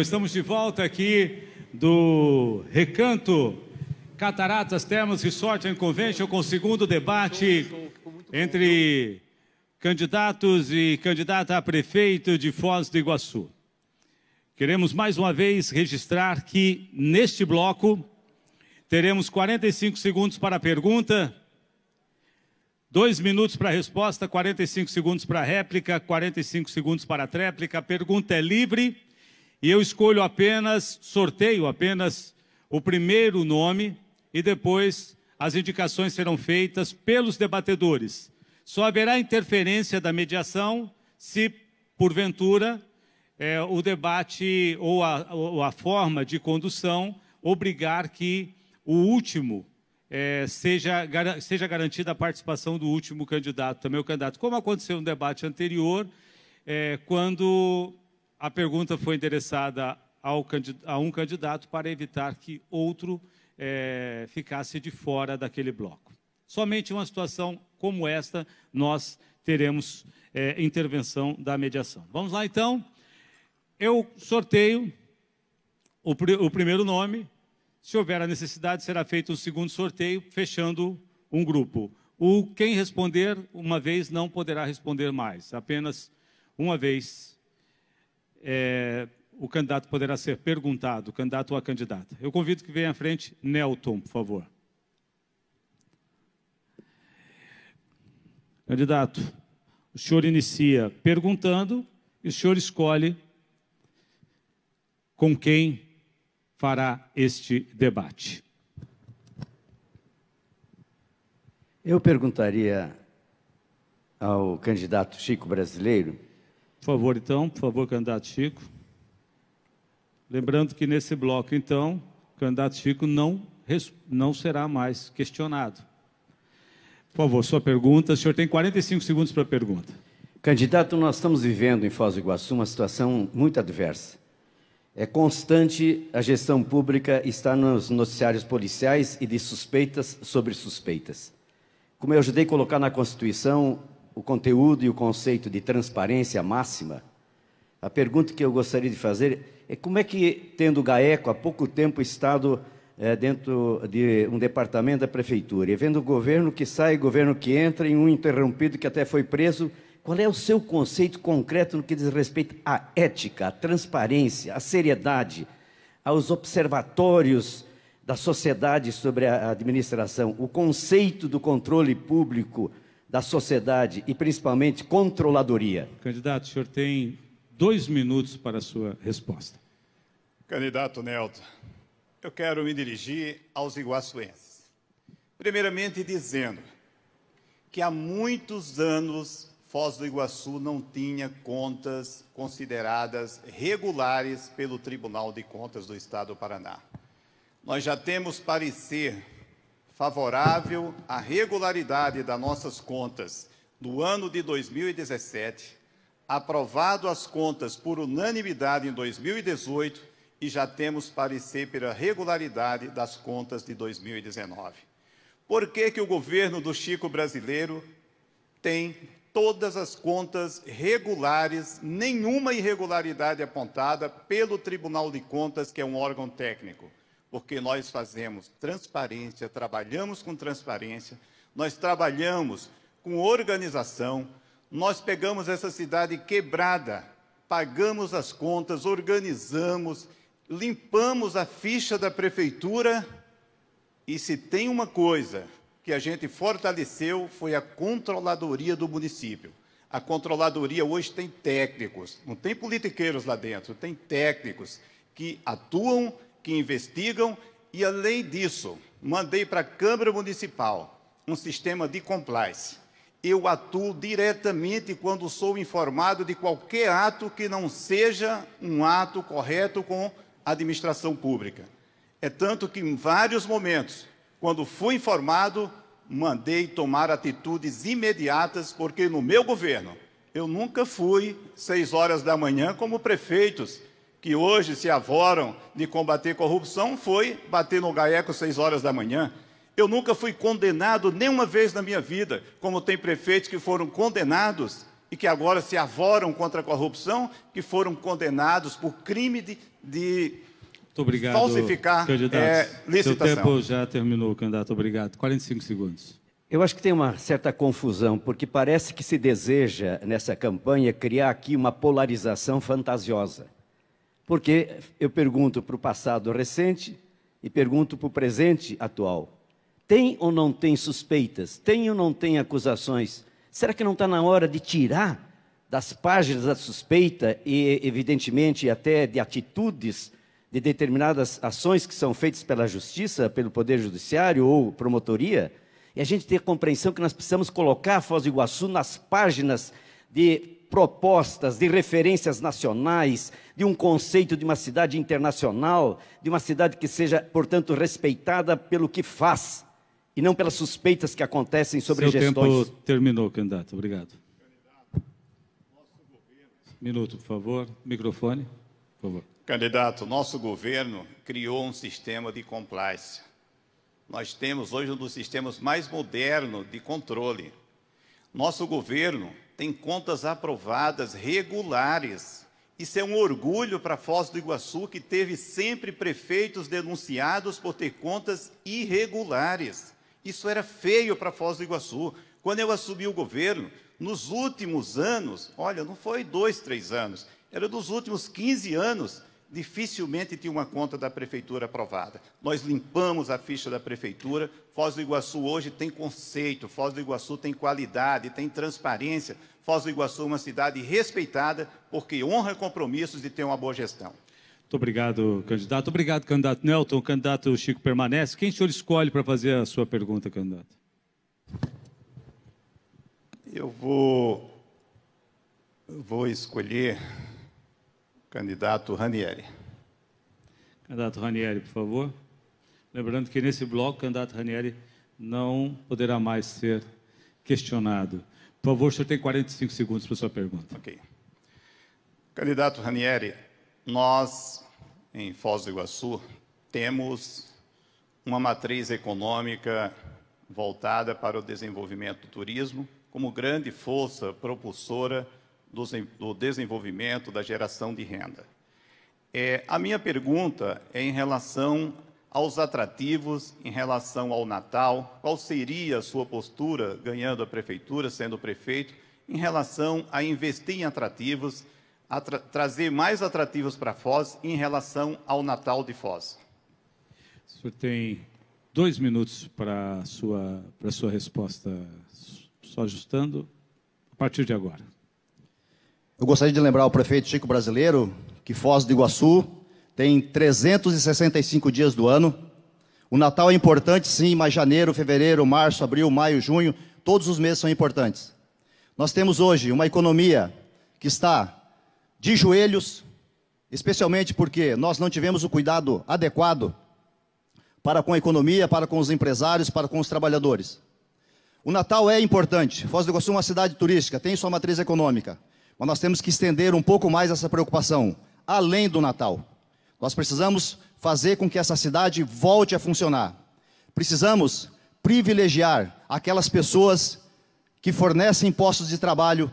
Estamos de volta aqui do Recanto Cataratas Termas Resort and Convention com o segundo debate entre candidatos e candidata a prefeito de Foz do Iguaçu. Queremos mais uma vez registrar que neste bloco teremos 45 segundos para a pergunta, dois minutos para a resposta, 45 segundos para a réplica, 45 segundos para a tréplica. A pergunta é livre e eu escolho apenas, sorteio apenas o primeiro nome e depois as indicações serão feitas pelos debatedores. Só haverá interferência da mediação se, porventura, é, o debate ou a, ou a, forma de condução obrigar que o último é, seja, seja garantida a participação do último candidato, também o candidato. Como aconteceu no debate anterior, é, quando a pergunta foi endereçada ao, a um candidato para evitar que outro é, ficasse de fora daquele bloco. Somente uma situação como esta nós teremos é, intervenção da mediação. Vamos lá então. Eu sorteio o, pr o primeiro nome. Se houver a necessidade, será feito um segundo sorteio, fechando um grupo. O quem responder uma vez não poderá responder mais, apenas uma vez é, o candidato poderá ser perguntado, candidato ou a candidata. Eu convido que venha à frente Nelton, por favor. Candidato, o senhor inicia perguntando e o senhor escolhe com quem fará este debate. Eu perguntaria ao candidato Chico Brasileiro por favor, então, por favor, candidato Chico. Lembrando que nesse bloco, então, o candidato Chico não, não será mais questionado. Por favor, sua pergunta. O senhor tem 45 segundos para a pergunta. Candidato, nós estamos vivendo em Foz do Iguaçu uma situação muito adversa. É constante a gestão pública está nos noticiários policiais e de suspeitas sobre suspeitas. Como eu ajudei a colocar na Constituição, o conteúdo e o conceito de transparência máxima, a pergunta que eu gostaria de fazer é como é que, tendo o GAECO há pouco tempo estado é, dentro de um departamento da prefeitura, e vendo o governo que sai, governo que entra, em um interrompido que até foi preso, qual é o seu conceito concreto no que diz respeito à ética, à transparência, à seriedade, aos observatórios da sociedade sobre a administração, o conceito do controle público, da sociedade e principalmente controladoria. Candidato, o senhor tem dois minutos para a sua resposta. Candidato Nelton, eu quero me dirigir aos iguaçuenses. Primeiramente dizendo que há muitos anos Foz do Iguaçu não tinha contas consideradas regulares pelo Tribunal de Contas do Estado do Paraná. Nós já temos parecer favorável à regularidade das nossas contas no ano de 2017, aprovado as contas por unanimidade em 2018 e já temos parecer pela regularidade das contas de 2019. Por que, que o governo do Chico brasileiro tem todas as contas regulares, nenhuma irregularidade apontada pelo Tribunal de Contas, que é um órgão técnico? Porque nós fazemos transparência, trabalhamos com transparência, nós trabalhamos com organização, nós pegamos essa cidade quebrada, pagamos as contas, organizamos, limpamos a ficha da prefeitura e se tem uma coisa que a gente fortaleceu foi a controladoria do município. A controladoria hoje tem técnicos, não tem politiqueiros lá dentro, tem técnicos que atuam que investigam e, além disso, mandei para a Câmara Municipal um sistema de compliance. Eu atuo diretamente quando sou informado de qualquer ato que não seja um ato correto com a administração pública. É tanto que, em vários momentos, quando fui informado, mandei tomar atitudes imediatas, porque no meu governo eu nunca fui seis horas da manhã como prefeitos que hoje se avoram de combater corrupção foi bater no GAECO seis horas da manhã. Eu nunca fui condenado nenhuma vez na minha vida, como tem prefeitos que foram condenados e que agora se avoram contra a corrupção, que foram condenados por crime de de Muito obrigado, falsificar candidato. é, Seu licitação. tempo já terminou, candidato. Obrigado. 45 segundos. Eu acho que tem uma certa confusão, porque parece que se deseja, nessa campanha, criar aqui uma polarização fantasiosa. Porque eu pergunto para o passado recente e pergunto para o presente atual. Tem ou não tem suspeitas? Tem ou não tem acusações? Será que não está na hora de tirar das páginas da suspeita e, evidentemente, até de atitudes de determinadas ações que são feitas pela justiça, pelo Poder Judiciário ou promotoria? E a gente ter a compreensão que nós precisamos colocar a Foz do Iguaçu nas páginas de propostas, de referências nacionais, de um conceito de uma cidade internacional, de uma cidade que seja, portanto, respeitada pelo que faz e não pelas suspeitas que acontecem sobre Seu gestões. tempo terminou, candidato. Obrigado. Minuto, por favor. Microfone, por favor. Candidato, nosso governo criou um sistema de compliance. Nós temos hoje um dos sistemas mais modernos de controle. Nosso governo tem contas aprovadas regulares. Isso é um orgulho para Foz do Iguaçu, que teve sempre prefeitos denunciados por ter contas irregulares. Isso era feio para Foz do Iguaçu. Quando eu assumi o governo, nos últimos anos, olha, não foi dois, três anos, era dos últimos 15 anos, dificilmente tinha uma conta da prefeitura aprovada. Nós limpamos a ficha da prefeitura. Foz do Iguaçu hoje tem conceito, Foz do Iguaçu tem qualidade, tem transparência. Foz do Iguaçu é uma cidade respeitada porque honra compromissos de ter uma boa gestão. Muito obrigado, candidato. Obrigado, candidato Nelton. O candidato Chico permanece. Quem o senhor escolhe para fazer a sua pergunta, candidato? Eu vou, eu vou escolher o candidato Ranieri. Candidato Ranieri, por favor. Lembrando que nesse bloco, o candidato Ranieri não poderá mais ser questionado. Por favor, o senhor tem 45 segundos para a sua pergunta. Ok. Candidato Ranieri, nós, em Foz do Iguaçu, temos uma matriz econômica voltada para o desenvolvimento do turismo como grande força propulsora do, desenvolvimento, da geração de renda. É, a minha pergunta é em relação aos atrativos, em relação ao Natal, qual seria a sua postura, ganhando a prefeitura, sendo prefeito, em relação a investir em atrativos, a tra trazer mais atrativos para Foz em relação ao Natal de Foz? O senhor tem dois minutos para a sua, para a sua resposta, só ajustando, a partir de agora. Eu gostaria de lembrar ao prefeito Chico Brasileiro que Foz do Iguaçu tem 365 dias do ano. O Natal é importante, sim, mas janeiro, fevereiro, março, abril, maio, junho, todos os meses são importantes. Nós temos hoje uma economia que está de joelhos, especialmente porque nós não tivemos o cuidado adequado para com a economia, para com os empresários, para com os trabalhadores. O Natal é importante. Foz do Iguaçu é uma cidade turística, tem sua matriz econômica. Mas nós temos que estender um pouco mais essa preocupação, além do Natal. Nós precisamos fazer com que essa cidade volte a funcionar. Precisamos privilegiar aquelas pessoas que fornecem postos de trabalho,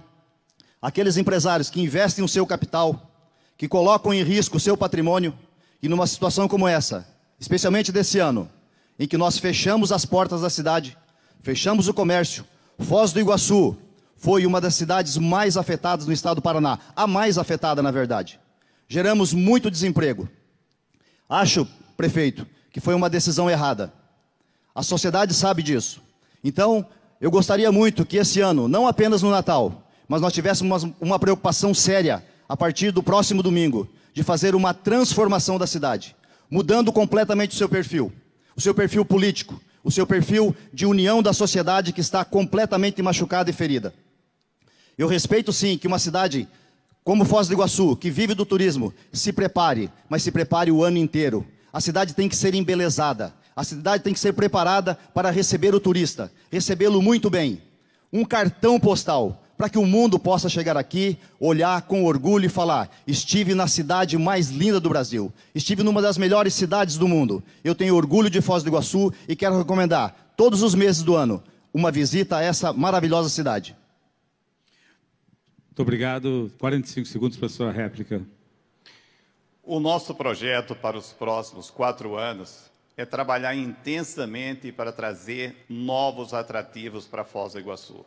aqueles empresários que investem o seu capital, que colocam em risco o seu patrimônio, e numa situação como essa, especialmente desse ano, em que nós fechamos as portas da cidade, fechamos o comércio, Foz do Iguaçu foi uma das cidades mais afetadas no estado do Paraná, a mais afetada, na verdade. Geramos muito desemprego. Acho, prefeito, que foi uma decisão errada. A sociedade sabe disso. Então, eu gostaria muito que esse ano, não apenas no Natal, mas nós tivéssemos uma, uma preocupação séria a partir do próximo domingo, de fazer uma transformação da cidade, mudando completamente o seu perfil, o seu perfil político, o seu perfil de união da sociedade que está completamente machucada e ferida. Eu respeito sim que uma cidade como Foz do Iguaçu, que vive do turismo, se prepare, mas se prepare o ano inteiro. A cidade tem que ser embelezada, a cidade tem que ser preparada para receber o turista, recebê-lo muito bem. Um cartão postal, para que o mundo possa chegar aqui, olhar com orgulho e falar: estive na cidade mais linda do Brasil, estive numa das melhores cidades do mundo. Eu tenho orgulho de Foz do Iguaçu e quero recomendar, todos os meses do ano, uma visita a essa maravilhosa cidade. Muito obrigado. 45 segundos para a sua réplica. O nosso projeto para os próximos quatro anos é trabalhar intensamente para trazer novos atrativos para Foz do Iguaçu.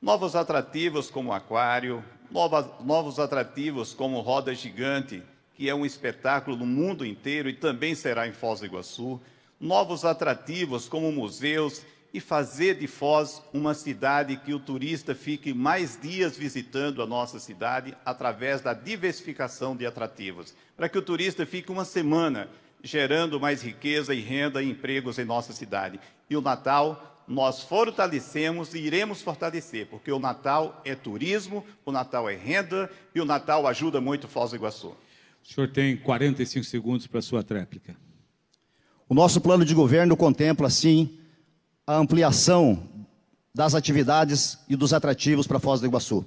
Novos atrativos como aquário, novas, novos atrativos como roda gigante, que é um espetáculo no mundo inteiro e também será em Foz do Iguaçu, novos atrativos como museus e fazer de Foz uma cidade que o turista fique mais dias visitando a nossa cidade através da diversificação de atrativos, para que o turista fique uma semana gerando mais riqueza e renda e empregos em nossa cidade. E o Natal nós fortalecemos e iremos fortalecer, porque o Natal é turismo, o Natal é renda e o Natal ajuda muito Foz do Iguaçu. O senhor tem 45 segundos para a sua tréplica. O nosso plano de governo contempla, sim, a ampliação das atividades e dos atrativos para Foz do Iguaçu.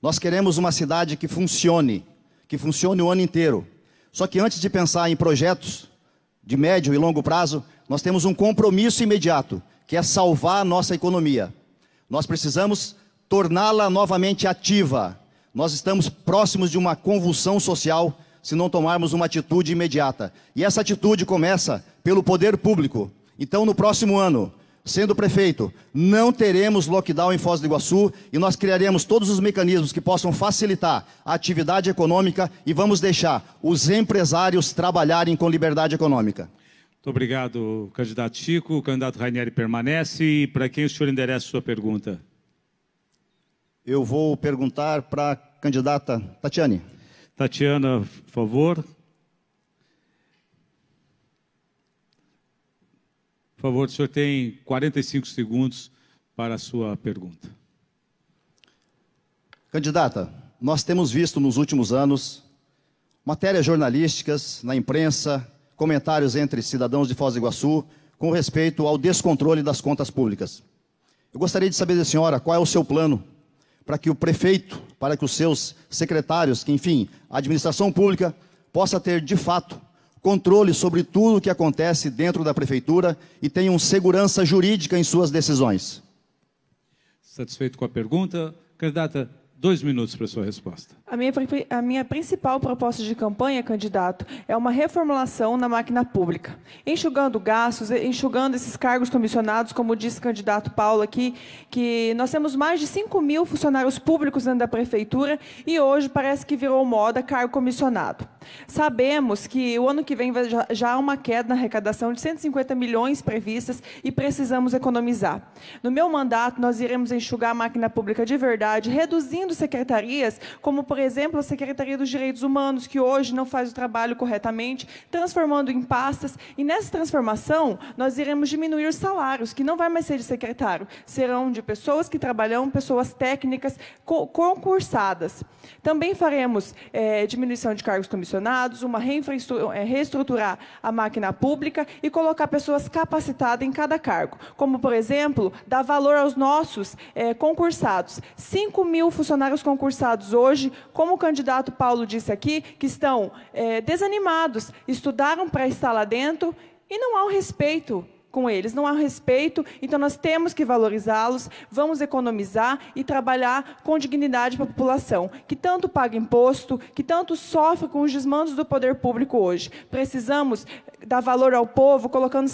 Nós queremos uma cidade que funcione, que funcione o ano inteiro. Só que antes de pensar em projetos de médio e longo prazo, nós temos um compromisso imediato, que é salvar a nossa economia. Nós precisamos torná-la novamente ativa. Nós estamos próximos de uma convulsão social se não tomarmos uma atitude imediata. E essa atitude começa pelo poder público. Então, no próximo ano, sendo prefeito, não teremos lockdown em Foz do Iguaçu e nós criaremos todos os mecanismos que possam facilitar a atividade econômica e vamos deixar os empresários trabalharem com liberdade econômica. Muito obrigado, candidato Chico. O candidato Rainieri permanece. E para quem o senhor endereça a sua pergunta? Eu vou perguntar para a candidata Tatiane. Tatiana, por favor. Favor, o senhor tem 45 segundos para a sua pergunta. Candidata, nós temos visto nos últimos anos matérias jornalísticas na imprensa, comentários entre cidadãos de Foz do Iguaçu com respeito ao descontrole das contas públicas. Eu gostaria de saber da senhora qual é o seu plano para que o prefeito, para que os seus secretários, que enfim, a administração pública possa ter de fato controle sobre tudo o que acontece dentro da prefeitura e tenham segurança jurídica em suas decisões. Satisfeito com a pergunta? Candidata, dois minutos para a sua resposta. A minha, a minha, principal proposta de campanha, candidato, é uma reformulação na máquina pública, enxugando gastos, enxugando esses cargos comissionados, como disse o candidato Paulo aqui, que nós temos mais de 5 mil funcionários públicos dentro da prefeitura e hoje parece que virou moda cargo comissionado. Sabemos que o ano que vem já há uma queda na arrecadação de 150 milhões previstas e precisamos economizar. No meu mandato, nós iremos enxugar a máquina pública de verdade, reduzindo secretarias, como, por por exemplo, a Secretaria dos Direitos Humanos, que hoje não faz o trabalho corretamente, transformando em pastas. E nessa transformação, nós iremos diminuir os salários, que não vai mais ser de secretário, serão de pessoas que trabalham, pessoas técnicas, concursadas. Também faremos é, diminuição de cargos comissionados, uma é, reestruturar a máquina pública e colocar pessoas capacitadas em cada cargo. Como, por exemplo, dar valor aos nossos é, concursados. 5 mil funcionários concursados hoje como o candidato Paulo disse aqui, que estão é, desanimados, estudaram para estar lá dentro e não há um respeito com eles, não há respeito, então nós temos que valorizá-los, vamos economizar e trabalhar com dignidade para a população, que tanto paga imposto, que tanto sofre com os desmandos do poder público hoje. Precisamos dar valor ao povo, colocando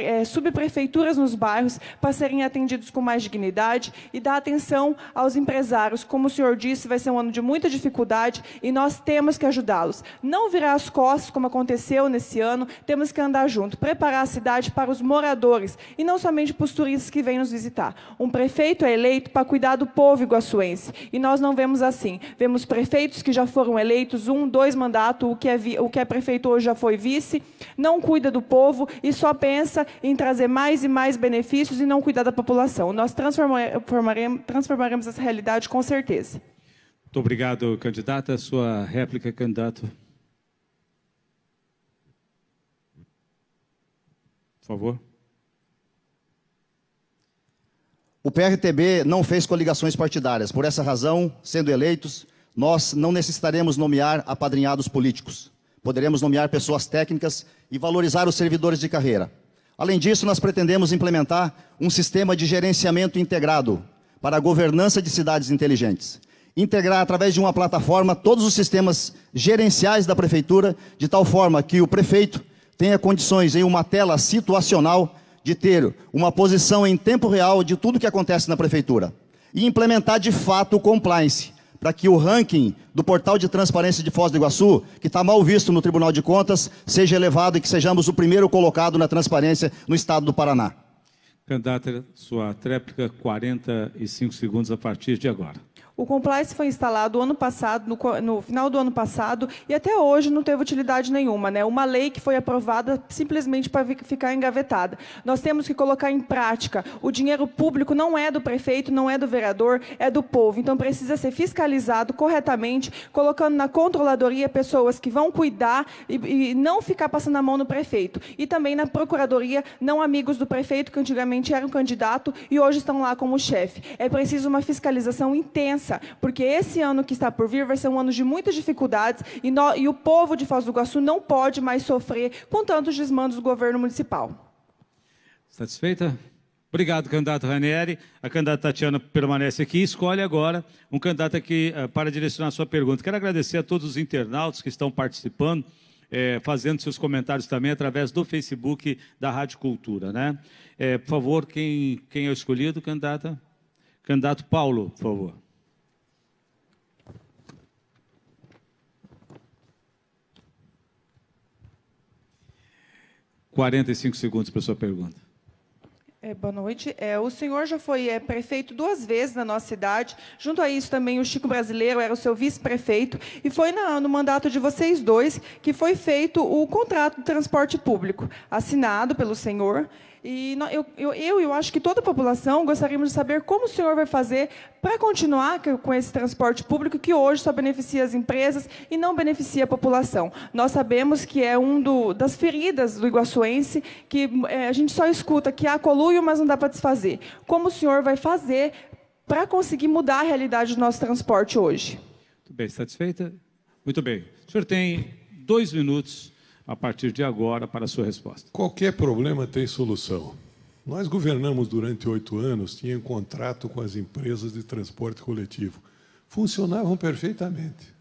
é, subprefeituras nos bairros para serem atendidos com mais dignidade e dar atenção aos empresários. Como o senhor disse, vai ser um ano de muita dificuldade e nós temos que ajudá-los. Não virar as costas, como aconteceu nesse ano, temos que andar junto, preparar a cidade para os moradores moradores e não somente para os turistas que vêm nos visitar. Um prefeito é eleito para cuidar do povo iguaçuense e nós não vemos assim. Vemos prefeitos que já foram eleitos, um, dois mandatos, o que é, o que é prefeito hoje já foi vice, não cuida do povo e só pensa em trazer mais e mais benefícios e não cuidar da população. Nós transformaremos, transformaremos essa realidade com certeza. Muito obrigado, candidata. Sua réplica, candidato. Por favor. O PRTB não fez coligações partidárias. Por essa razão, sendo eleitos, nós não necessitaremos nomear apadrinhados políticos. Poderemos nomear pessoas técnicas e valorizar os servidores de carreira. Além disso, nós pretendemos implementar um sistema de gerenciamento integrado para a governança de cidades inteligentes. integrar através de uma plataforma todos os sistemas gerenciais da prefeitura, de tal forma que o prefeito tenha condições em uma tela situacional de ter uma posição em tempo real de tudo que acontece na prefeitura e implementar de fato o compliance, para que o ranking do portal de transparência de Foz do Iguaçu, que está mal visto no Tribunal de Contas, seja elevado e que sejamos o primeiro colocado na transparência no estado do Paraná. Candidata, sua tréplica, 45 segundos a partir de agora. O compliance foi instalado ano passado, no, no, final do ano passado, e até hoje não teve utilidade nenhuma. Né? Uma lei que foi aprovada simplesmente para ficar engavetada. Nós temos que colocar em prática. O dinheiro público não é do prefeito, não é do vereador, é do povo. Então precisa ser fiscalizado corretamente, colocando na controladoria pessoas que vão cuidar e, e não ficar passando a mão no prefeito. E também na procuradoria, não amigos do prefeito, que antigamente eram candidato e hoje estão lá como chefe. É preciso uma fiscalização intensa porque esse ano que está por vir vai ser um ano de muitas dificuldades e, no, e o povo de Foz do Iguaçu não pode mais sofrer com tantos desmandos do governo municipal. Satisfeita? Obrigado, candidato Ranieri. A candidata Tatiana permanece aqui escolhe agora um candidato aqui uh, para direcionar a sua pergunta. Quero agradecer a todos os internautas que estão participando, eh, fazendo seus comentários também através do Facebook da Rádio Cultura. Né? Eh, por favor, quem, quem é o escolhido, candidata? Candidato Paulo, por favor. 45 segundos para a sua pergunta. É, boa noite. É, o senhor já foi é, prefeito duas vezes na nossa cidade. Junto a isso, também o Chico Brasileiro era o seu vice-prefeito. E foi na, no mandato de vocês dois que foi feito o contrato de transporte público, assinado pelo senhor. E eu, eu, eu, eu acho que toda a população gostaríamos de saber como o senhor vai fazer para continuar com esse transporte público que hoje só beneficia as empresas e não beneficia a população. Nós sabemos que é um do, das feridas do iguaçuense, que é, a gente só escuta que há coluio, mas não dá para desfazer. Como o senhor vai fazer para conseguir mudar a realidade do nosso transporte hoje? Muito bem, satisfeita? Muito bem. O senhor tem dois minutos a partir de agora para a sua resposta. Qualquer problema tem solução. Nós governamos durante oito anos, tinha um contrato com as empresas de transporte coletivo. Funcionavam perfeitamente.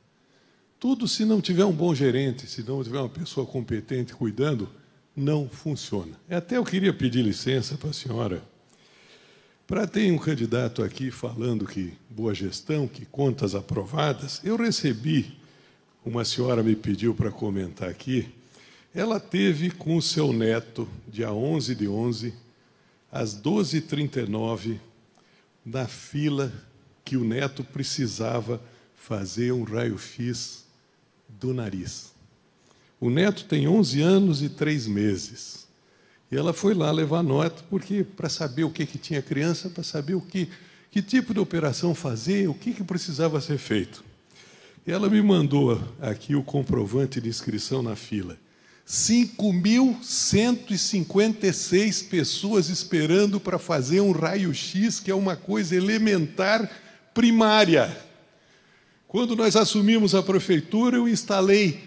Tudo, se não tiver um bom gerente, se não tiver uma pessoa competente cuidando, não funciona. Até eu queria pedir licença para a senhora, para ter um candidato aqui falando que boa gestão, que contas aprovadas. Eu recebi, uma senhora me pediu para comentar aqui, ela teve com o seu neto, dia 11 de 11, às 12h39, na fila que o neto precisava fazer um raio-x do nariz. O neto tem 11 anos e 3 meses. E ela foi lá levar nota, porque para saber o que, que tinha criança, para saber o que, que tipo de operação fazer, o que, que precisava ser feito. E ela me mandou aqui o comprovante de inscrição na fila. 5.156 pessoas esperando para fazer um raio-x, que é uma coisa elementar primária. Quando nós assumimos a prefeitura, eu instalei,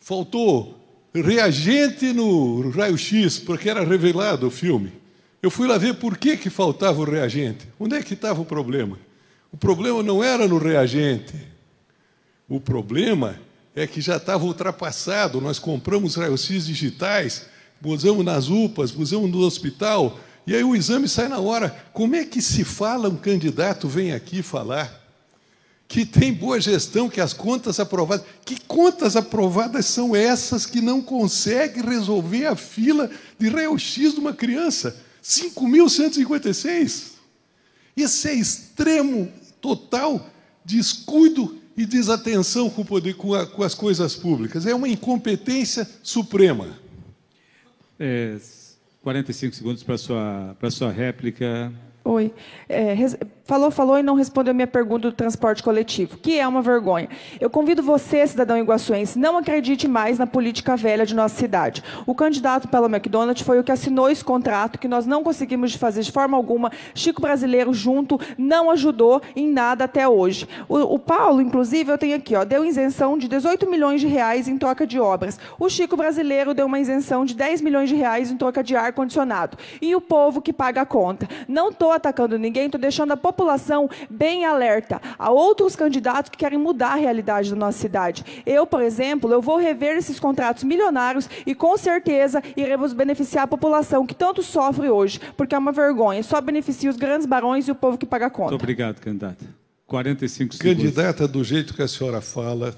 faltou reagente no raio-x, porque era revelado o filme. Eu fui lá ver por que, que faltava o reagente. Onde é que estava o problema? O problema não era no reagente. O problema é que já estava ultrapassado. Nós compramos raio-x digitais, usamos nas UPAs, usamos no hospital, e aí o exame sai na hora. Como é que se fala um candidato vem aqui falar que tem boa gestão, que as contas aprovadas. Que contas aprovadas são essas que não conseguem resolver a fila de raio-x de uma criança? 5.156. Isso é extremo, total descuido e desatenção com, poder, com, a, com as coisas públicas. É uma incompetência suprema. É, 45 segundos para a sua, para sua réplica. Oi. É, falou, falou e não respondeu a minha pergunta do transporte coletivo, que é uma vergonha. Eu convido você, cidadão iguaçuense, não acredite mais na política velha de nossa cidade. O candidato pela McDonald's foi o que assinou esse contrato, que nós não conseguimos fazer de forma alguma. Chico Brasileiro junto não ajudou em nada até hoje. O, o Paulo, inclusive, eu tenho aqui, ó, deu isenção de 18 milhões de reais em troca de obras. O Chico Brasileiro deu uma isenção de 10 milhões de reais em troca de ar-condicionado. E o povo que paga a conta. Não estou atacando ninguém, estou deixando a população bem alerta a outros candidatos que querem mudar a realidade da nossa cidade. Eu, por exemplo, eu vou rever esses contratos milionários e com certeza iremos beneficiar a população que tanto sofre hoje, porque é uma vergonha. Só beneficia os grandes barões e o povo que paga a conta. Muito obrigado, candidata. 45 segundos. Candidata, do jeito que a senhora fala,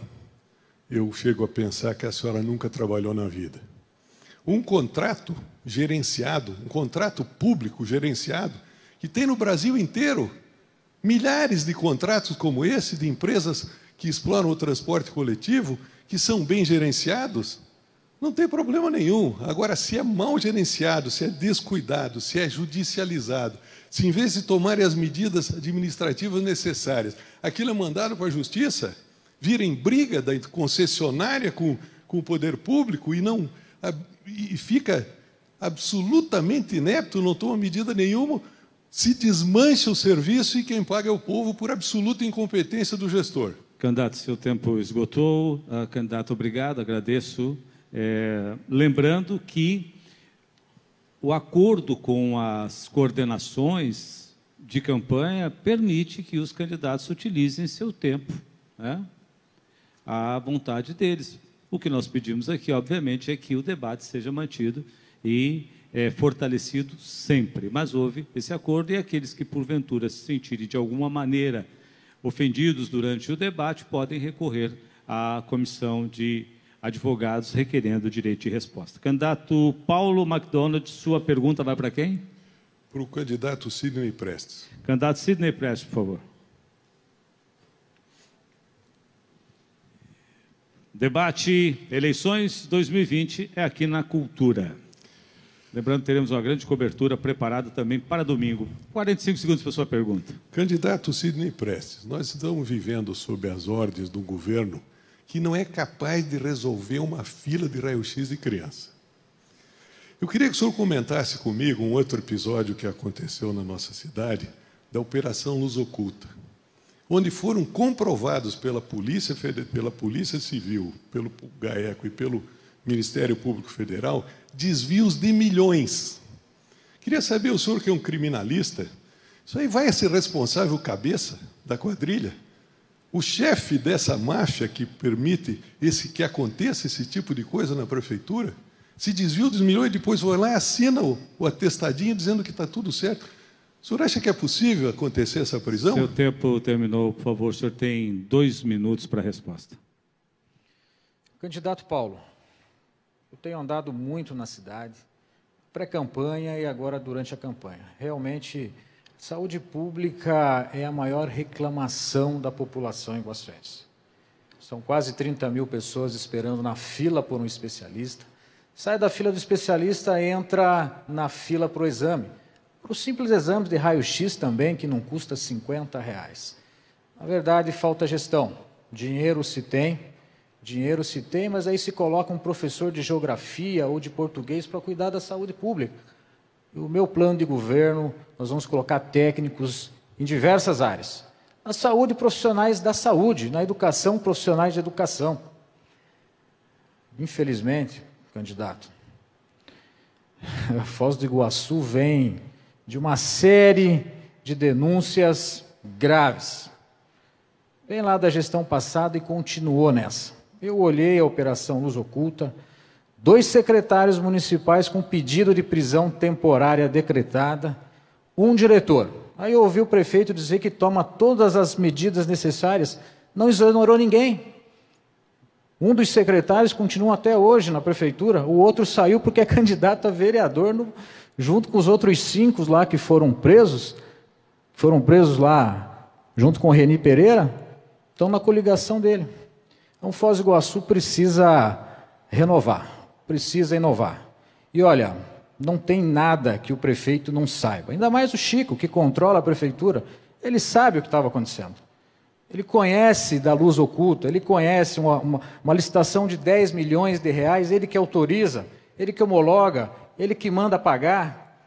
eu chego a pensar que a senhora nunca trabalhou na vida. Um contrato gerenciado, um contrato público gerenciado, que tem no Brasil inteiro milhares de contratos como esse, de empresas que exploram o transporte coletivo, que são bem gerenciados, não tem problema nenhum. Agora, se é mal gerenciado, se é descuidado, se é judicializado, se em vez de tomarem as medidas administrativas necessárias, aquilo é mandado para a justiça, vira em briga da concessionária com, com o poder público e não e fica absolutamente inepto, não toma medida nenhuma, se desmancha o serviço e quem paga é o povo por absoluta incompetência do gestor. Candidato, seu tempo esgotou. Uh, candidato, obrigado, agradeço. É, lembrando que o acordo com as coordenações de campanha permite que os candidatos utilizem seu tempo né, à vontade deles. O que nós pedimos aqui, obviamente, é que o debate seja mantido e é, fortalecido sempre. Mas houve esse acordo e aqueles que, porventura, se sentirem de alguma maneira ofendidos durante o debate podem recorrer à comissão de advogados requerendo direito de resposta. Candidato Paulo McDonald, sua pergunta vai para quem? Para o candidato Sidney Prestes. Candidato Sidney Prestes, por favor. Debate Eleições 2020 é aqui na Cultura. Lembrando que teremos uma grande cobertura preparada também para domingo. 45 segundos para a sua pergunta. Candidato Sidney Prestes, nós estamos vivendo sob as ordens do governo que não é capaz de resolver uma fila de raio-x de criança. Eu queria que o senhor comentasse comigo um outro episódio que aconteceu na nossa cidade, da Operação Luz Oculta onde foram comprovados pela Polícia, pela Polícia Civil, pelo GAECO e pelo Ministério Público Federal desvios de milhões. Queria saber, o senhor que é um criminalista, isso aí vai ser responsável o cabeça da quadrilha? O chefe dessa máfia que permite esse, que aconteça esse tipo de coisa na prefeitura? Se desviou dos milhões e depois vai lá e assina o, o atestadinho dizendo que está tudo certo. O senhor acha que é possível acontecer essa prisão? Seu tempo terminou, por favor. O senhor tem dois minutos para a resposta. Candidato Paulo, eu tenho andado muito na cidade, pré-campanha e agora durante a campanha. Realmente, saúde pública é a maior reclamação da população em Guaçuense. São quase 30 mil pessoas esperando na fila por um especialista. Sai da fila do especialista, entra na fila para o exame para os simples exames de raio-x também, que não custa 50 reais. Na verdade, falta gestão. Dinheiro se tem, dinheiro se tem, mas aí se coloca um professor de geografia ou de português para cuidar da saúde pública. E o meu plano de governo, nós vamos colocar técnicos em diversas áreas. Na saúde, profissionais da saúde, na educação, profissionais de educação. Infelizmente, candidato, a Foz do Iguaçu vem de uma série de denúncias graves. Vem lá da gestão passada e continuou nessa. Eu olhei a Operação Luz Oculta, dois secretários municipais com pedido de prisão temporária decretada, um diretor. Aí eu ouvi o prefeito dizer que toma todas as medidas necessárias, não exonerou ninguém. Um dos secretários continua até hoje na prefeitura, o outro saiu porque é candidato a vereador no, junto com os outros cinco lá que foram presos, foram presos lá junto com o Reni Pereira, estão na coligação dele. Então, Foz do Iguaçu precisa renovar, precisa inovar. E olha, não tem nada que o prefeito não saiba. Ainda mais o Chico, que controla a prefeitura, ele sabe o que estava acontecendo. Ele conhece da luz oculta, ele conhece uma, uma, uma licitação de 10 milhões de reais, ele que autoriza, ele que homologa, ele que manda pagar,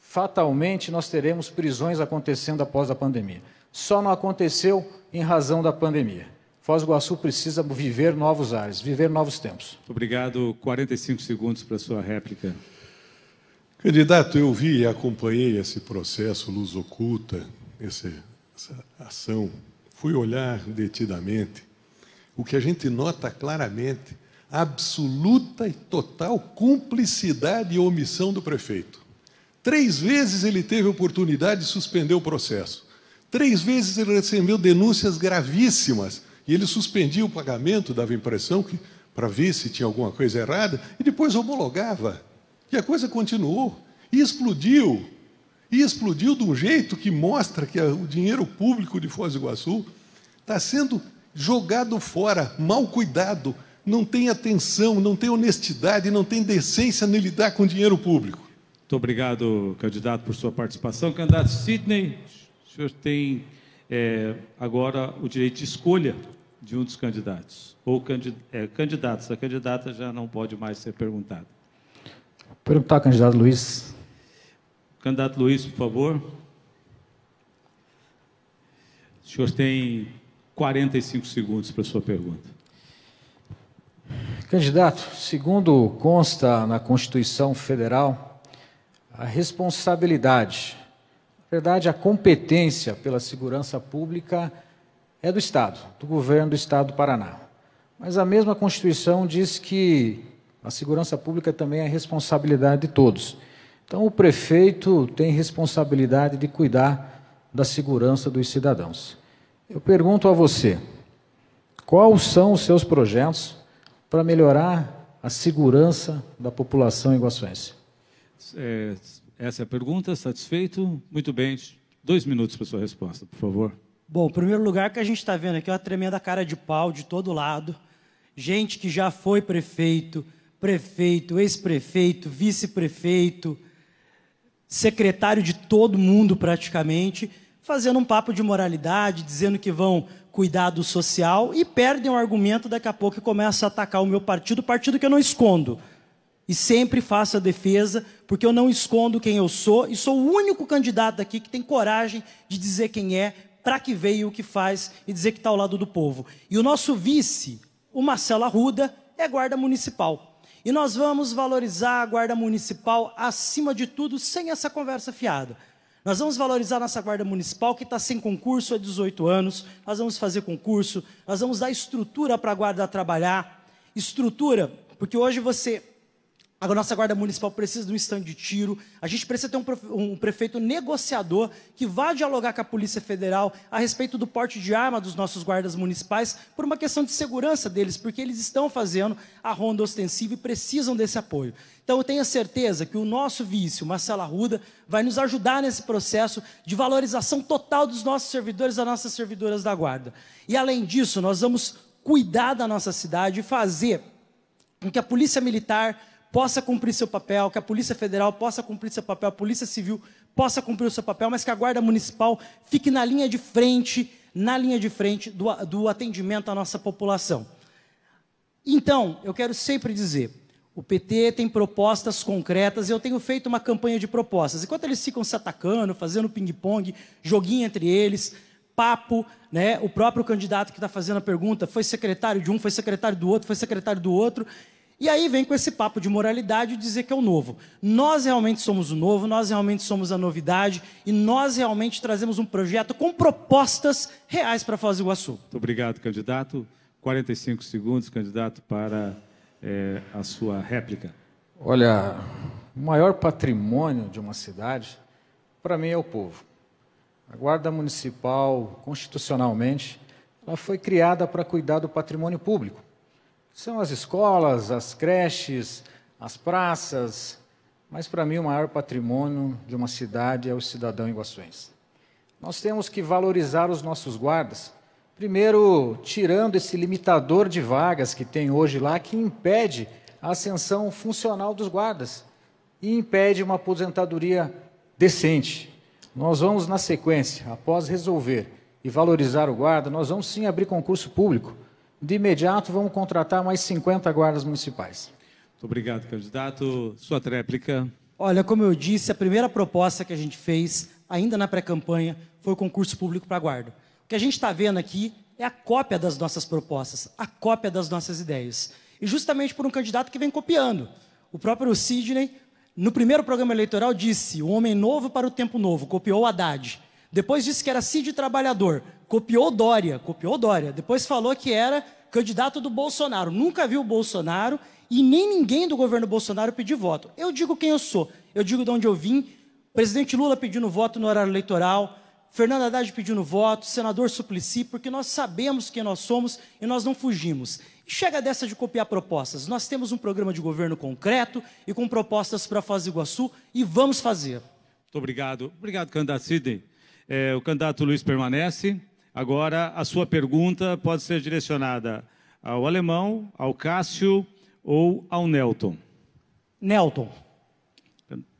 fatalmente nós teremos prisões acontecendo após a pandemia. Só não aconteceu em razão da pandemia. Foz do Iguaçu precisa viver novos ares, viver novos tempos. Obrigado. 45 segundos para a sua réplica. Candidato, eu vi e acompanhei esse processo Luz Oculta esse, essa ação, fui olhar detidamente, o que a gente nota claramente, absoluta e total cumplicidade e omissão do prefeito. Três vezes ele teve oportunidade de suspender o processo. Três vezes ele recebeu denúncias gravíssimas e ele suspendia o pagamento, dava impressão que para ver se tinha alguma coisa errada e depois homologava. E a coisa continuou e explodiu. E explodiu de um jeito que mostra que o dinheiro público de Foz do Iguaçu está sendo jogado fora, mal cuidado, não tem atenção, não tem honestidade, não tem decência em lidar com dinheiro público. Muito obrigado, candidato, por sua participação. Candidato Sidney, o senhor tem é, agora o direito de escolha de um dos candidatos. Ou candid, é, candidatos. A candidata já não pode mais ser perguntada. Perguntar ao candidato Luiz. Candidato Luiz, por favor. O senhor tem 45 segundos para a sua pergunta. Candidato, segundo consta na Constituição Federal, a responsabilidade, na verdade, a competência pela segurança pública é do Estado, do governo do Estado do Paraná. Mas a mesma Constituição diz que a segurança pública também é responsabilidade de todos. Então, o prefeito tem responsabilidade de cuidar da segurança dos cidadãos. Eu pergunto a você: quais são os seus projetos para melhorar a segurança da população iguaçuense? É, essa é a pergunta. Satisfeito? Muito bem. Dois minutos para sua resposta, por favor. Bom, em primeiro lugar, que a gente está vendo aqui é uma tremenda cara de pau de todo lado. Gente que já foi prefeito, prefeito, ex-prefeito, vice-prefeito, secretário de todo mundo praticamente, fazendo um papo de moralidade, dizendo que vão cuidar do social e perdem o argumento daqui a pouco e começam a atacar o meu partido, partido que eu não escondo. E sempre faço a defesa, porque eu não escondo quem eu sou e sou o único candidato aqui que tem coragem de dizer quem é, para que veio o que faz e dizer que está ao lado do povo. E o nosso vice, o Marcelo Arruda, é guarda municipal. E nós vamos valorizar a guarda municipal acima de tudo, sem essa conversa fiada. Nós vamos valorizar nossa guarda municipal que está sem concurso há 18 anos. Nós vamos fazer concurso, nós vamos dar estrutura para a guarda trabalhar. Estrutura, porque hoje você a nossa Guarda Municipal precisa de um stand de tiro. A gente precisa ter um, prefeito negociador que vá dialogar com a Polícia Federal a respeito do porte de arma dos nossos guardas municipais por uma questão de segurança deles, porque eles estão fazendo a ronda ostensiva e precisam desse apoio. Então eu tenho a certeza que o nosso vice, o Marcelo Arruda, vai nos ajudar nesse processo de valorização total dos nossos servidores, das nossas servidoras da Guarda. E além disso, nós vamos cuidar da nossa cidade e fazer com que a Polícia Militar possa cumprir seu papel, que a Polícia Federal possa cumprir seu papel, a Polícia Civil possa cumprir o seu papel, mas que a Guarda Municipal fique na linha de frente, na linha de frente do, do atendimento à nossa população. Então, eu quero sempre dizer, o PT tem propostas concretas, eu tenho feito uma campanha de propostas. Enquanto eles ficam se atacando, fazendo ping-pong, joguinho entre eles, papo, né? o próprio candidato que está fazendo a pergunta foi secretário de um, foi secretário do outro, foi secretário do outro, e aí vem com esse papo de moralidade e dizer que é o novo. Nós realmente somos o novo, nós realmente somos a novidade e nós realmente trazemos um projeto com propostas reais para Foz do Iguaçu. Muito obrigado, candidato. 45 segundos, candidato, para é, a sua réplica. Olha, o maior patrimônio de uma cidade, para mim, é o povo. A Guarda Municipal, constitucionalmente, ela foi criada para cuidar do patrimônio público. São as escolas, as creches, as praças, mas para mim o maior patrimônio de uma cidade é o cidadão iguaçuense. Nós temos que valorizar os nossos guardas, primeiro tirando esse limitador de vagas que tem hoje lá, que impede a ascensão funcional dos guardas e impede uma aposentadoria decente. Nós vamos, na sequência, após resolver e valorizar o guarda, nós vamos sim abrir concurso público de imediato, vamos contratar mais 50 guardas municipais. Muito obrigado, candidato. Sua tréplica. Olha, como eu disse, a primeira proposta que a gente fez, ainda na pré-campanha, foi o concurso público para guarda. O que a gente está vendo aqui é a cópia das nossas propostas, a cópia das nossas ideias. E justamente por um candidato que vem copiando. O próprio Sidney, no primeiro programa eleitoral, disse: o homem novo para o tempo novo, copiou o Haddad. Depois disse que era Cid Trabalhador. Copiou Dória, copiou Dória. Depois falou que era candidato do Bolsonaro. Nunca viu o Bolsonaro e nem ninguém do governo Bolsonaro pedir voto. Eu digo quem eu sou, eu digo de onde eu vim. Presidente Lula pedindo voto no horário eleitoral, Fernando Haddad pedindo voto, senador Suplicy, porque nós sabemos quem nós somos e nós não fugimos. Chega dessa de copiar propostas. Nós temos um programa de governo concreto e com propostas para Foz do Iguaçu e vamos fazer. Muito obrigado. Obrigado, candidato Sidney. É, o candidato Luiz permanece. Agora, a sua pergunta pode ser direcionada ao alemão, ao Cássio ou ao Nelton. Nelton.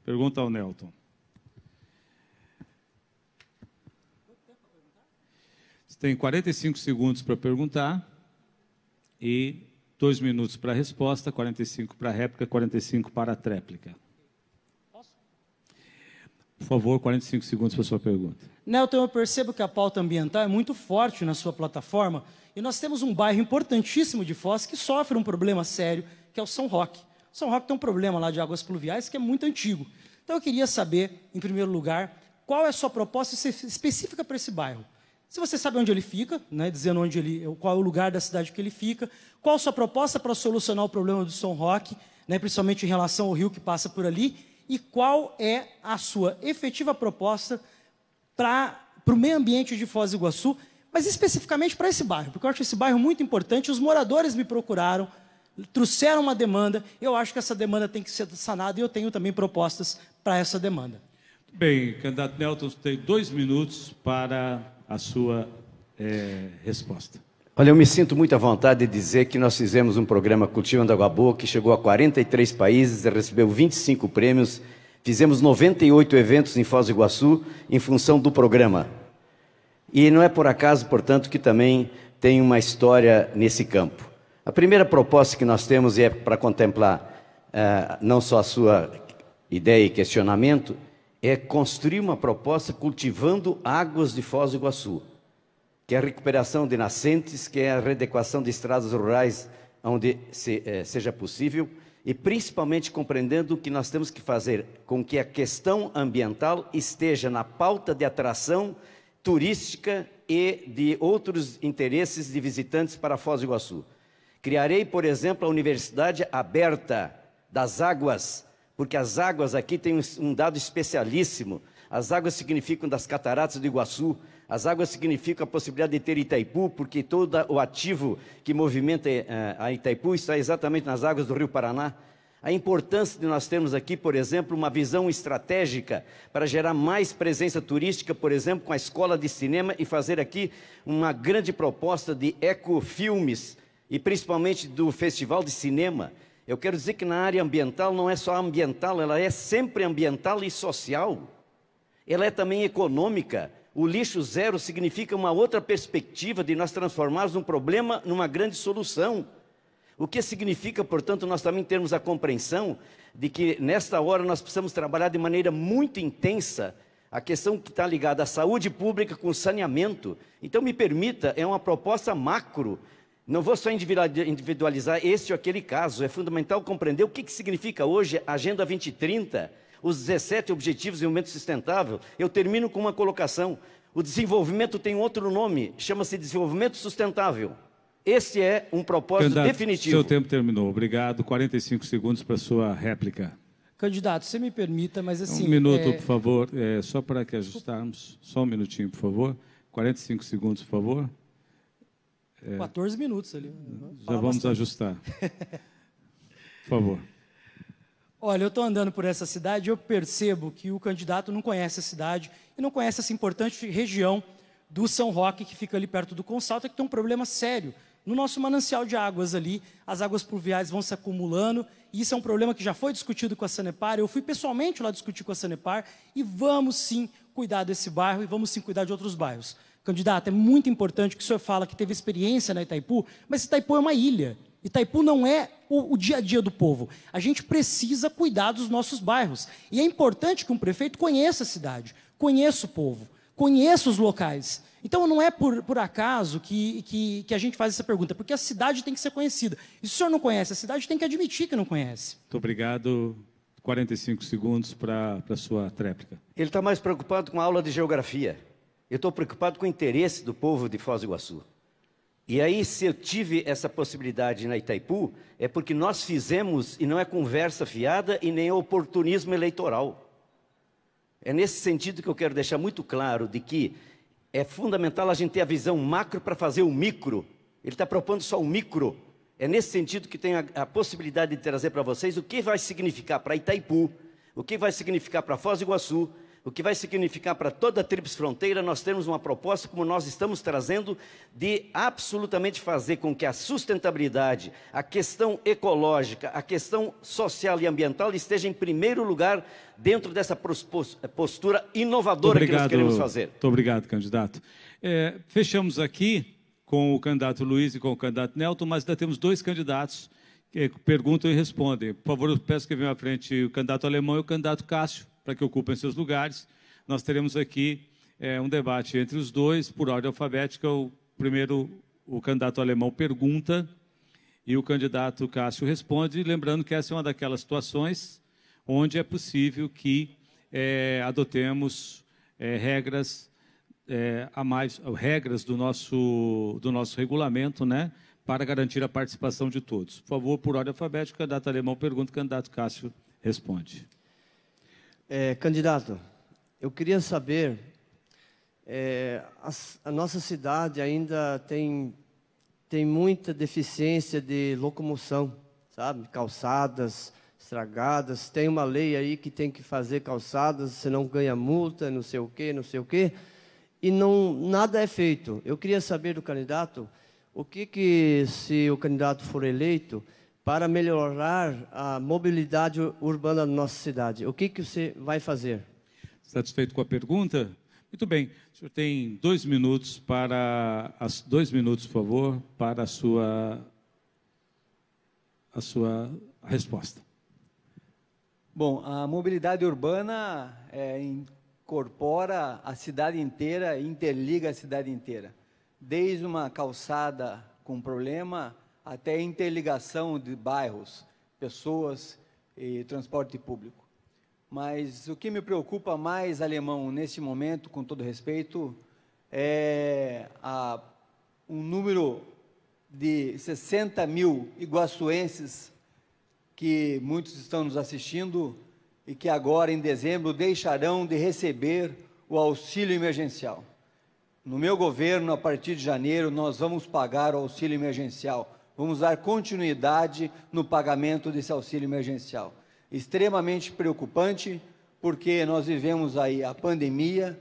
Pergunta ao Nelton. Você tem 45 segundos para perguntar e dois minutos para a resposta, 45 para a réplica, 45 para a tréplica. Por favor, 45 segundos para a sua pergunta. Nelton, eu percebo que a pauta ambiental é muito forte na sua plataforma e nós temos um bairro importantíssimo de Foz que sofre um problema sério, que é o São Roque. O São Roque tem um problema lá de águas pluviais que é muito antigo. Então eu queria saber, em primeiro lugar, qual é a sua proposta específica para esse bairro. Se você sabe onde ele fica, né, dizendo onde ele, qual é o lugar da cidade que ele fica, qual a sua proposta para solucionar o problema do São Roque, né, principalmente em relação ao rio que passa por ali, e qual é a sua efetiva proposta para o meio ambiente de Foz do Iguaçu, mas especificamente para esse bairro, porque eu acho esse bairro muito importante. Os moradores me procuraram, trouxeram uma demanda, eu acho que essa demanda tem que ser sanada e eu tenho também propostas para essa demanda. Bem, candidato Nelton, tem dois minutos para a sua é, resposta. Olha, eu me sinto muito à vontade de dizer que nós fizemos um programa Cultivando Água Boa que chegou a 43 países recebeu 25 prêmios. Fizemos 98 eventos em Foz do Iguaçu em função do programa. E não é por acaso, portanto, que também tem uma história nesse campo. A primeira proposta que nós temos é para contemplar uh, não só a sua ideia e questionamento, é construir uma proposta cultivando águas de Foz do Iguaçu que é a recuperação de nascentes, que é a readequação de estradas rurais onde se, eh, seja possível, e principalmente compreendendo que nós temos que fazer com que a questão ambiental esteja na pauta de atração turística e de outros interesses de visitantes para Foz do Iguaçu. Criarei, por exemplo, a Universidade Aberta das Águas, porque as águas aqui têm um dado especialíssimo. As águas significam das cataratas do Iguaçu, as águas significam a possibilidade de ter Itaipu, porque todo o ativo que movimenta eh, a Itaipu está exatamente nas águas do Rio Paraná. A importância de nós termos aqui, por exemplo, uma visão estratégica para gerar mais presença turística, por exemplo, com a escola de cinema e fazer aqui uma grande proposta de ecofilmes e principalmente do festival de cinema. Eu quero dizer que na área ambiental não é só ambiental, ela é sempre ambiental e social. Ela é também econômica. O lixo zero significa uma outra perspectiva de nós transformarmos um problema numa grande solução. O que significa, portanto, nós também termos a compreensão de que nesta hora nós precisamos trabalhar de maneira muito intensa a questão que está ligada à saúde pública com saneamento. Então, me permita, é uma proposta macro. Não vou só individualizar este ou aquele caso, é fundamental compreender o que, que significa hoje a Agenda 2030 os 17 Objetivos de Desenvolvimento Sustentável, eu termino com uma colocação. O desenvolvimento tem outro nome, chama-se desenvolvimento sustentável. Esse é um propósito Candidato, definitivo. Seu tempo terminou. Obrigado. 45 segundos para a sua réplica. Candidato, você me permita, mas assim. Um minuto, é... por favor, é, só para que ajustarmos. Só um minutinho, por favor. 45 segundos, por favor. É... 14 minutos ali. Já vamos bastante. ajustar. por favor. Olha, eu estou andando por essa cidade e eu percebo que o candidato não conhece a cidade e não conhece essa importante região do São Roque, que fica ali perto do Consalto, que tem um problema sério. No nosso manancial de águas ali, as águas pluviais vão se acumulando, e isso é um problema que já foi discutido com a Sanepar. Eu fui pessoalmente lá discutir com a Sanepar, e vamos sim cuidar desse bairro e vamos sim cuidar de outros bairros. Candidato, é muito importante que o senhor fala que teve experiência na Itaipu, mas Itaipu é uma ilha. Itaipu não é o, o, dia a dia do povo. A gente precisa cuidar dos nossos bairros. E é importante que um prefeito conheça a cidade, conheça o povo, conheça os locais. Então não é por, por acaso que, que, que, a gente faz essa pergunta, porque a cidade tem que ser conhecida. E se o senhor não conhece a cidade, tem que admitir que não conhece. Muito obrigado. 45 segundos para a sua tréplica. Ele está mais preocupado com a aula de geografia. Eu estou preocupado com o interesse do povo de Foz do Iguaçu. E aí, se eu tive essa possibilidade na Itaipu, é porque nós fizemos, e não é conversa fiada e nem oportunismo eleitoral. É nesse sentido que eu quero deixar muito claro de que é fundamental a gente ter a visão macro para fazer o micro. Ele está propondo só o micro. É nesse sentido que tenho a, a possibilidade de trazer para vocês o que vai significar para Itaipu, o que vai significar para Foz do Iguaçu, o que vai significar para toda a Tríplice Fronteira, nós temos uma proposta, como nós estamos trazendo, de absolutamente fazer com que a sustentabilidade, a questão ecológica, a questão social e ambiental esteja em primeiro lugar dentro dessa postura inovadora obrigado, que nós queremos fazer. Muito obrigado, candidato. É, fechamos aqui com o candidato Luiz e com o candidato Nelton, mas ainda temos dois candidatos que perguntam e respondem. Por favor, eu peço que venham à frente o candidato alemão e o candidato Cássio para que ocupem seus lugares. Nós teremos aqui é, um debate entre os dois, por ordem alfabética. O primeiro, o candidato alemão pergunta e o candidato Cássio responde, lembrando que essa é uma daquelas situações onde é possível que é, adotemos é, regras é, a mais regras do nosso do nosso regulamento, né, para garantir a participação de todos. Por favor, por ordem alfabética, o candidato alemão pergunta, o candidato Cássio responde. É, candidato, eu queria saber, é, a, a, nossa cidade ainda tem, tem muita deficiência de locomoção, sabe? Calçadas estragadas, tem uma lei aí que tem que fazer calçadas, senão ganha multa, não sei o quê, não sei o quê, e não, nada é feito. Eu queria saber do candidato, o que que, se o candidato for eleito, para melhorar a mobilidade urbana da nossa cidade. O que, que você vai fazer? Satisfeito com a pergunta? Muito bem. O senhor tem dois minutos para as dois minutos, por favor, para a sua a sua resposta. Bom, a mobilidade urbana é, incorpora a cidade inteira, interliga a cidade inteira, desde uma calçada com problema até interligação de bairros, pessoas e transporte público. Mas o que me preocupa mais, alemão, nesse momento, com todo respeito, é a, um número de 60 mil iguaçuenses que muitos estão nos assistindo e que agora, em dezembro, deixarão de receber o auxílio emergencial. No meu governo, a partir de janeiro, nós vamos pagar o auxílio emergencial vamos dar continuidade no pagamento desse auxílio emergencial. Extremamente preocupante, porque nós vivemos aí a pandemia,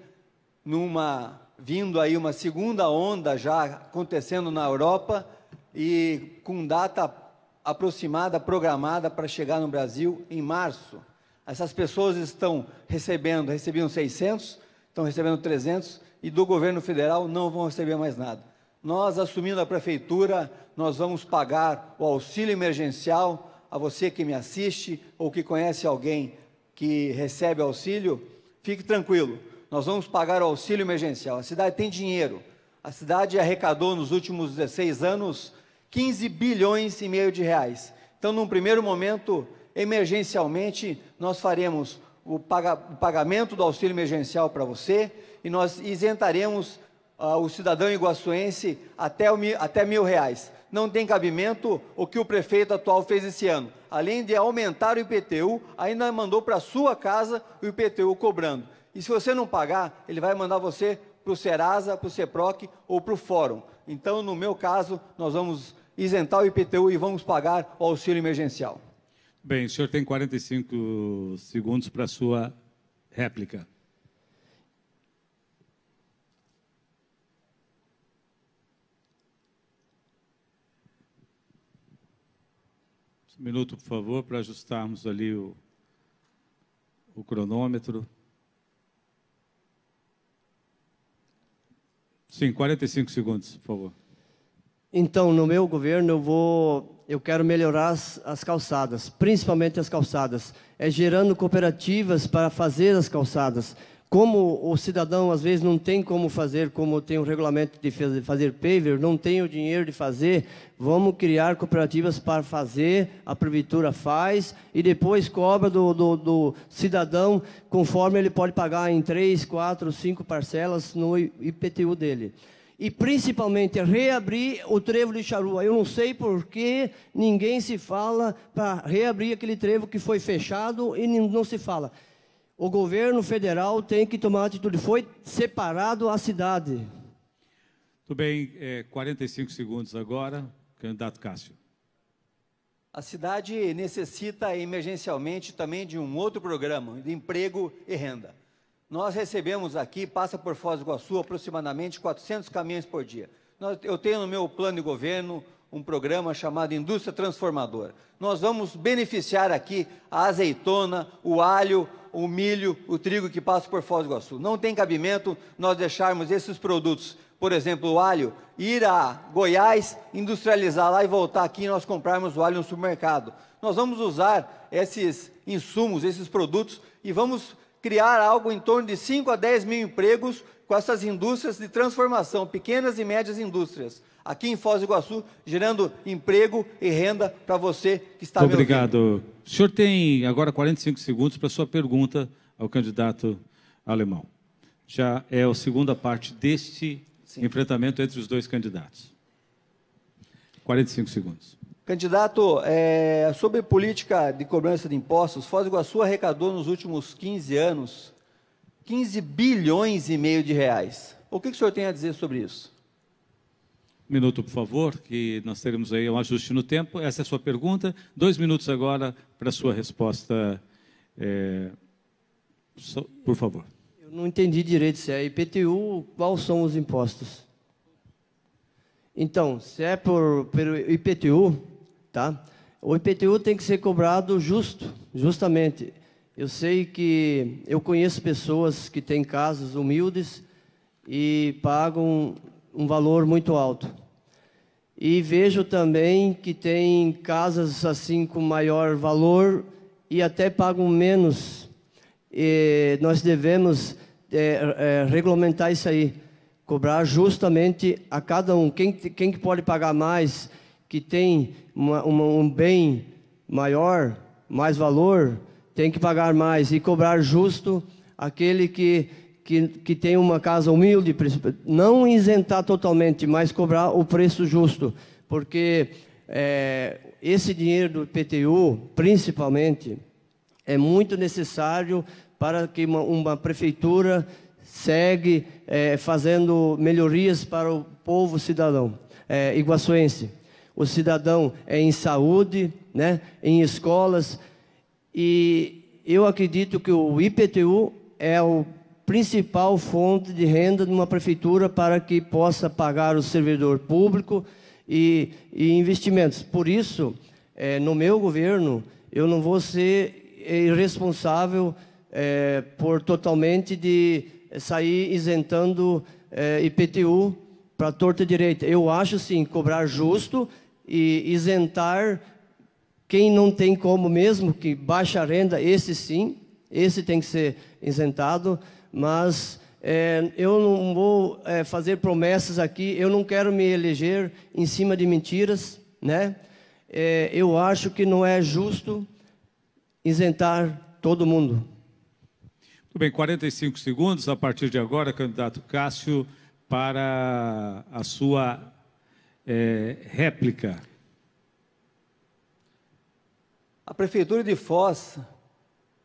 numa vindo aí uma segunda onda já acontecendo na Europa e com data aproximada, programada para chegar no Brasil em março. Essas pessoas estão recebendo, recebiam 600, estão recebendo 300 e do governo federal não vão receber mais nada. Nós, assumindo a prefeitura, nós vamos pagar o auxílio emergencial a você que me assiste ou que conhece alguém que recebe auxílio, fique tranquilo, nós vamos pagar o auxílio emergencial. A cidade tem dinheiro. A cidade arrecadou nos últimos 16 anos 15 bilhões e meio de reais. Então, num primeiro momento, emergencialmente, nós faremos o, pagamento do auxílio emergencial para você e nós isentaremos uh, o cidadão iguaçuense até, o, até mil reais. Não tem cabimento o que o prefeito atual fez esse ano. Além de aumentar o IPTU, ainda mandou para sua casa o IPTU cobrando. E se você não pagar, ele vai mandar você para o Serasa, para o CEPROC ou para o Fórum. Então, no meu caso, nós vamos isentar o IPTU e vamos pagar o auxílio emergencial. Bem, o senhor tem 45 segundos para sua réplica. Um minuto, por favor, para ajustarmos ali o, o cronômetro. Sim, 45 segundos, por favor. Então, no meu governo, eu vou, eu quero melhorar as, as, calçadas, principalmente as calçadas. É gerando cooperativas para fazer as calçadas, como o cidadão às vezes não tem como fazer, como tem o regulamento de fazer paver, não tem o dinheiro de fazer, vamos criar cooperativas para fazer, a prefeitura faz e depois cobra do, do, do cidadão conforme ele pode pagar em três, quatro, cinco parcelas no IPTU dele e principalmente reabrir o trevo de charrua. Eu não sei por que ninguém se fala para reabrir aquele trevo que foi fechado e não se fala. O governo federal tem que tomar atitude. Foi separado a cidade. Tudo bem, é, 45 segundos agora. Candidato Cássio. A cidade necessita emergencialmente também de um outro programa, de emprego e renda. Nós recebemos aqui, passa por Foz do Iguaçu, aproximadamente 400 caminhões por dia. Nós, eu tenho no meu plano de governo um programa chamado Indústria Transformadora. Nós vamos beneficiar aqui a azeitona, o alho, o milho, o trigo que passa por Foz do Iguaçu. Não tem cabimento nós deixarmos esses produtos, por exemplo, o alho, ir a Goiás, industrializar lá e voltar aqui e nós comprarmos o alho no supermercado. Nós vamos usar esses insumos, esses produtos e vamos criar algo em torno de 5 a 10 mil empregos com essas indústrias de transformação, pequenas e médias indústrias, aqui em Foz do Iguaçu, gerando emprego e renda para você que está Muito obrigado. O senhor tem agora 45 segundos para sua pergunta ao candidato alemão. Já é a segunda parte deste Sim. enfrentamento entre os dois candidatos. 45 segundos. Candidato, é, sobre política de cobrança de impostos, Foz do Iguaçu arrecadou nos últimos 15 anos 15 bilhões e meio de reais. O que, que o senhor tem a dizer sobre isso? Minuto, por favor, que nós teremos aí um ajuste no tempo. Essa é a sua pergunta. Dois minutos agora para a sua resposta. É, por favor. Eu não entendi direito se é IPTU, quais são os impostos? Então, se é por, IPTU, tá? O IPTU tem que ser cobrado justo, justamente. Eu sei que eu conheço pessoas que têm casas humildes e pagam um valor muito alto. E vejo também que tem casas assim com maior valor e até pagam menos. E nós devemos é, é, regulamentar isso aí, cobrar justamente a cada um. Quem, quem pode pagar mais, que tem uma, uma, um bem maior, mais valor, tem que pagar mais e cobrar justo aquele que, que, que tem uma casa humilde, não isentar totalmente, mas cobrar o preço justo, porque é, esse dinheiro do PTU, principalmente, é muito necessário para que uma, uma prefeitura segue é, fazendo melhorias para o povo cidadão é, iguaçuense o cidadão é em saúde, né, em escolas. E eu acredito que o IPTU é o principal fonte de renda de uma prefeitura para que possa pagar o servidor público e, e investimentos. Por isso, é, no meu governo, eu não vou ser irresponsável é, por totalmente de sair isentando é, IPTU para torta direita. Eu acho sim cobrar justo e isentar quem não tem como mesmo, que baixa renda, esse sim, esse tem que ser isentado, mas é, eu não vou é, fazer promessas aqui, eu não quero me eleger em cima de mentiras, né? É, eu acho que não é justo isentar todo mundo. Muito bem, 45 segundos a partir de agora, candidato Cássio, para a sua é, réplica. A Prefeitura de Foz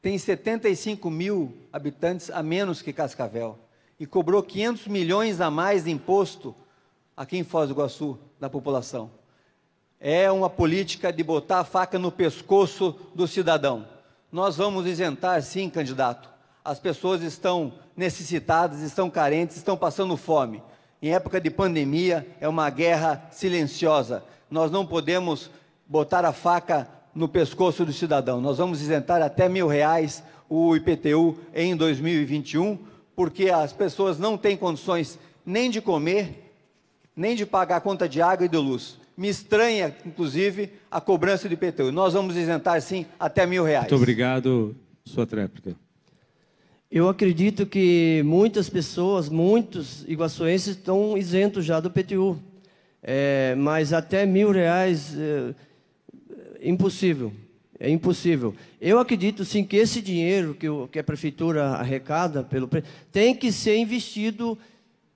tem 75 mil habitantes a menos que Cascavel e cobrou 500 milhões a mais de imposto aqui em Foz do Iguaçu da população. É uma política de botar a faca no pescoço do cidadão. Nós vamos isentar, sim, candidato. As pessoas estão necessitadas, estão carentes, estão passando fome. Em época de pandemia, é uma guerra silenciosa. Nós não podemos botar a faca no pescoço do cidadão. Nós vamos isentar até mil reais o IPTU em 2021, porque as pessoas não têm condições nem de comer, nem de pagar a conta de água e de luz. Me estranha, inclusive, a cobrança do IPTU. Nós vamos isentar, sim, até mil reais. Muito obrigado. Sua tréplica. Eu acredito que muitas pessoas, muitos iguaçuenses estão isentos já do PTU. É, mas até mil reais, é, impossível. É impossível. Eu acredito sim que esse dinheiro que, o, que a prefeitura arrecada pelo tem que ser investido,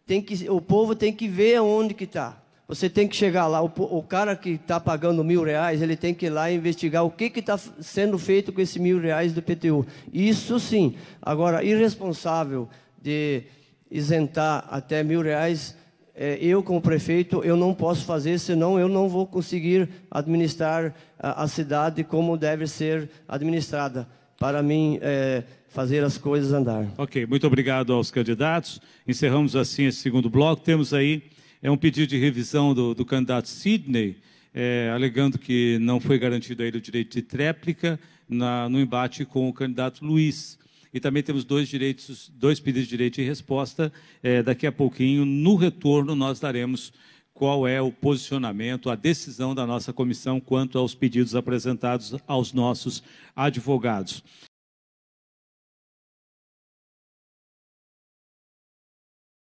tem que, o povo tem que ver onde que está. Você tem que chegar lá, o, o cara que está pagando mil reais, ele tem que ir lá investigar o que está sendo feito com esses mil reais do PTU. Isso sim. Agora, irresponsável de isentar até mil reais, eu como prefeito, eu não posso fazer, senão eu não vou conseguir administrar a, a cidade como deve ser administrada. Para mim, é, fazer as coisas andar. Ok, muito obrigado aos candidatos. Encerramos assim esse segundo bloco. Temos aí é um pedido de revisão do, do candidato Sidney, é, alegando que não foi garantido a ele o direito de tréplica na, no embate com o candidato Luiz. E também temos dois direitos, dois pedidos de direito de resposta. É, daqui a pouquinho, no retorno, nós daremos qual é o posicionamento, a decisão da nossa comissão quanto aos pedidos apresentados aos nossos advogados.